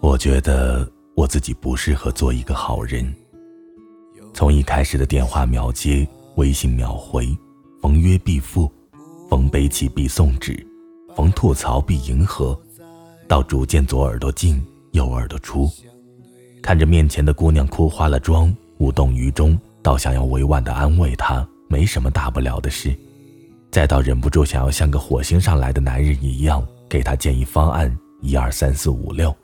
我觉得我自己不适合做一个好人。从一开始的电话秒接、微信秒回、逢约必赴、逢悲泣必送纸、逢吐槽必迎合，到逐渐左耳朵进右耳朵出，看着面前的姑娘哭花了妆，无动于衷，到想要委婉的安慰她，没什么大不了的事，再到忍不住想要像个火星上来的男人一样给他建议方案，一二三四五六。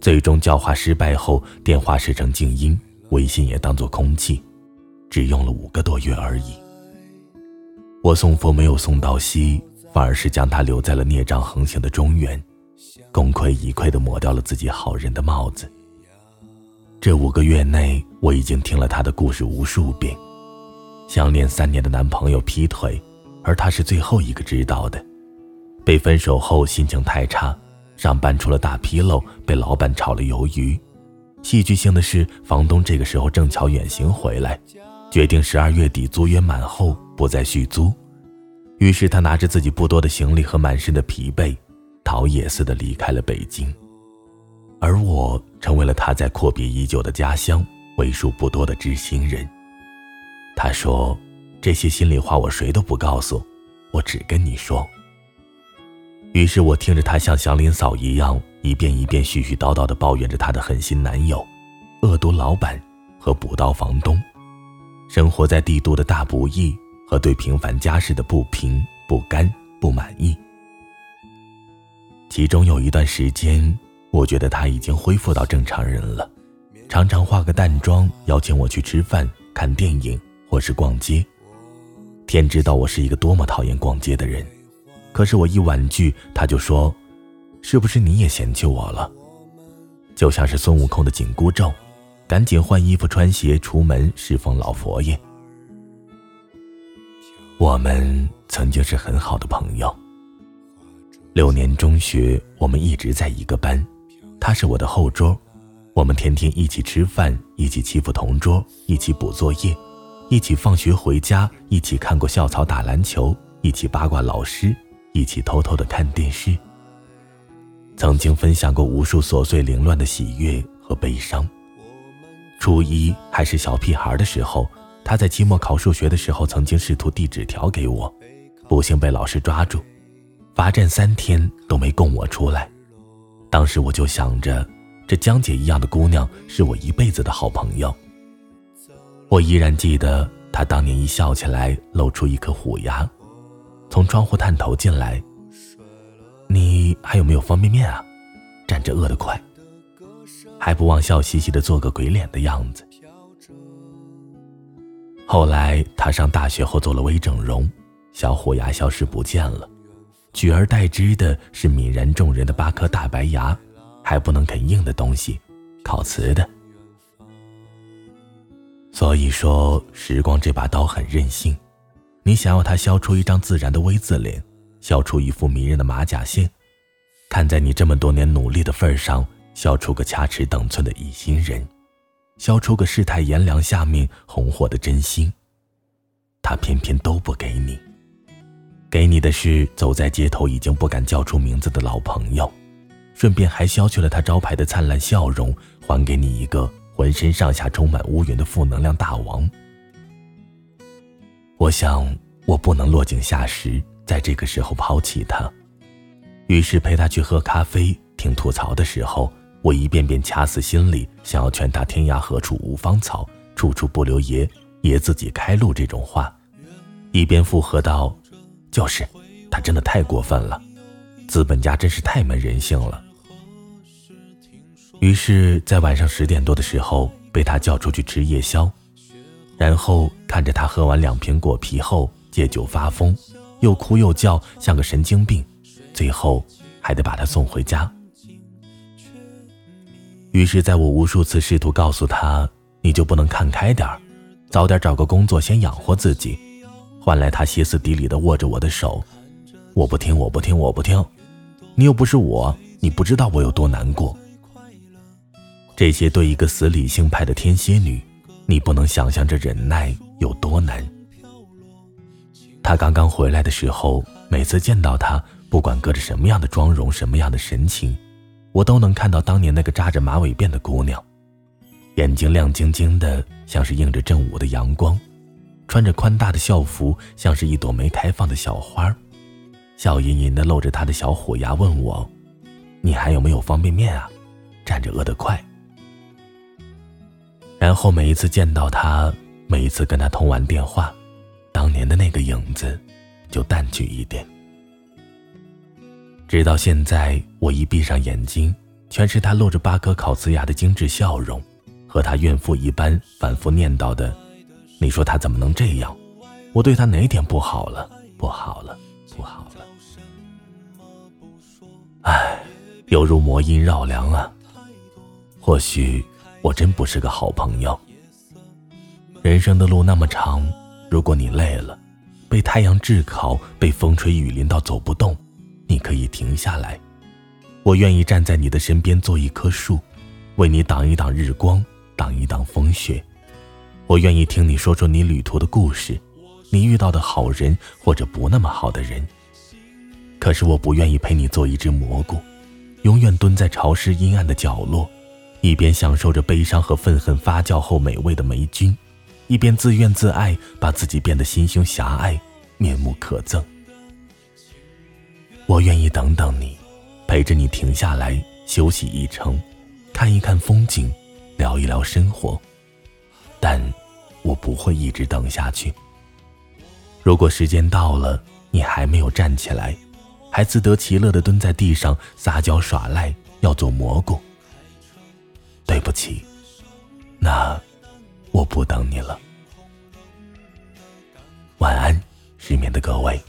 最终教化失败后，电话设成静音，微信也当作空气，只用了五个多月而已。我送佛没有送到西，反而是将他留在了孽障横行的中原，功亏一篑地抹掉了自己好人的帽子。这五个月内，我已经听了他的故事无数遍，相恋三年的男朋友劈腿，而他是最后一个知道的，被分手后心情太差。上班出了大纰漏，被老板炒了鱿鱼。戏剧性的是，房东这个时候正巧远行回来，决定十二月底租约满后不再续租。于是他拿着自己不多的行李和满身的疲惫，逃也似的离开了北京。而我成为了他在阔别已久的家乡为数不多的知心人。他说：“这些心里话我谁都不告诉，我只跟你说。”于是我听着她像祥林嫂一样，一遍一遍絮絮叨叨地抱怨着她的狠心男友、恶毒老板和补刀房东，生活在帝都的大不易和对平凡家事的不平、不甘、不满意。其中有一段时间，我觉得他已经恢复到正常人了，常常化个淡妆邀请我去吃饭、看电影或是逛街。天知道我是一个多么讨厌逛街的人。可是我一婉拒，他就说：“是不是你也嫌弃我了？”就像是孙悟空的紧箍咒，赶紧换衣服穿鞋出门侍奉老佛爷。我们曾经是很好的朋友。六年中学，我们一直在一个班，他是我的后桌，我们天天一起吃饭，一起欺负同桌，一起补作业，一起放学回家，一起看过校草打篮球，一起八卦老师。一起偷偷的看电视，曾经分享过无数琐碎凌乱的喜悦和悲伤。初一还是小屁孩的时候，他在期末考数学的时候，曾经试图递纸条给我，不幸被老师抓住，罚站三天都没供我出来。当时我就想着，这江姐一样的姑娘是我一辈子的好朋友。我依然记得她当年一笑起来，露出一颗虎牙。从窗户探头进来，你还有没有方便面啊？站着饿得快，还不忘笑嘻嘻的做个鬼脸的样子。后来他上大学后做了微整容，小虎牙消失不见了，取而代之的是泯然众人的八颗大白牙，还不能啃硬的东西，烤瓷的。所以说，时光这把刀很任性。你想要他削出一张自然的 V 字脸，削出一副迷人的马甲线，看在你这么多年努力的份上，削出个掐指等寸的一心人，削出个世态炎凉下面红火的真心。他偏偏都不给你，给你的是走在街头已经不敢叫出名字的老朋友，顺便还削去了他招牌的灿烂笑容，还给你一个浑身上下充满乌云的负能量大王。我想，我不能落井下石，在这个时候抛弃他。于是陪他去喝咖啡，听吐槽的时候，我一遍遍掐死心里想要劝他“天涯何处无芳草，处处不留爷，爷自己开路”这种话，一边附和道：“就是，他真的太过分了，资本家真是太没人性了。”于是，在晚上十点多的时候，被他叫出去吃夜宵。然后看着他喝完两瓶果啤后借酒发疯，又哭又叫，像个神经病，最后还得把他送回家。于是，在我无数次试图告诉他，你就不能看开点儿，早点找个工作先养活自己，换来他歇斯底里的握着我的手，我不听，我不听，我不听，你又不是我，你不知道我有多难过。这些对一个死理性派的天蝎女。你不能想象这忍耐有多难。他刚刚回来的时候，每次见到他，不管隔着什么样的妆容、什么样的神情，我都能看到当年那个扎着马尾辫的姑娘，眼睛亮晶晶的，像是映着正午的阳光，穿着宽大的校服，像是一朵没开放的小花，笑吟吟的露着她的小虎牙，问我：“你还有没有方便面啊？站着饿得快。”然后每一次见到他，每一次跟他通完电话，当年的那个影子就淡去一点。直到现在，我一闭上眼睛，全是他露着八颗烤瓷牙的精致笑容，和他怨妇一般反复念叨的：“你说他怎么能这样？我对他哪点不好了？不好了，不好了。”唉，犹如魔音绕梁啊。或许我真不是个好朋友。人生的路那么长，如果你累了，被太阳炙烤，被风吹雨淋到走不动。你可以停下来，我愿意站在你的身边做一棵树，为你挡一挡日光，挡一挡风雪。我愿意听你说说你旅途的故事，你遇到的好人或者不那么好的人。可是我不愿意陪你做一只蘑菇，永远蹲在潮湿阴暗的角落，一边享受着悲伤和愤恨发酵后美味的霉菌，一边自怨自艾，把自己变得心胸狭隘，面目可憎。我愿意等等你，陪着你停下来休息一程，看一看风景，聊一聊生活。但，我不会一直等下去。如果时间到了，你还没有站起来，还自得其乐的蹲在地上撒娇耍赖，要做蘑菇。对不起，那我不等你了。晚安，失眠的各位。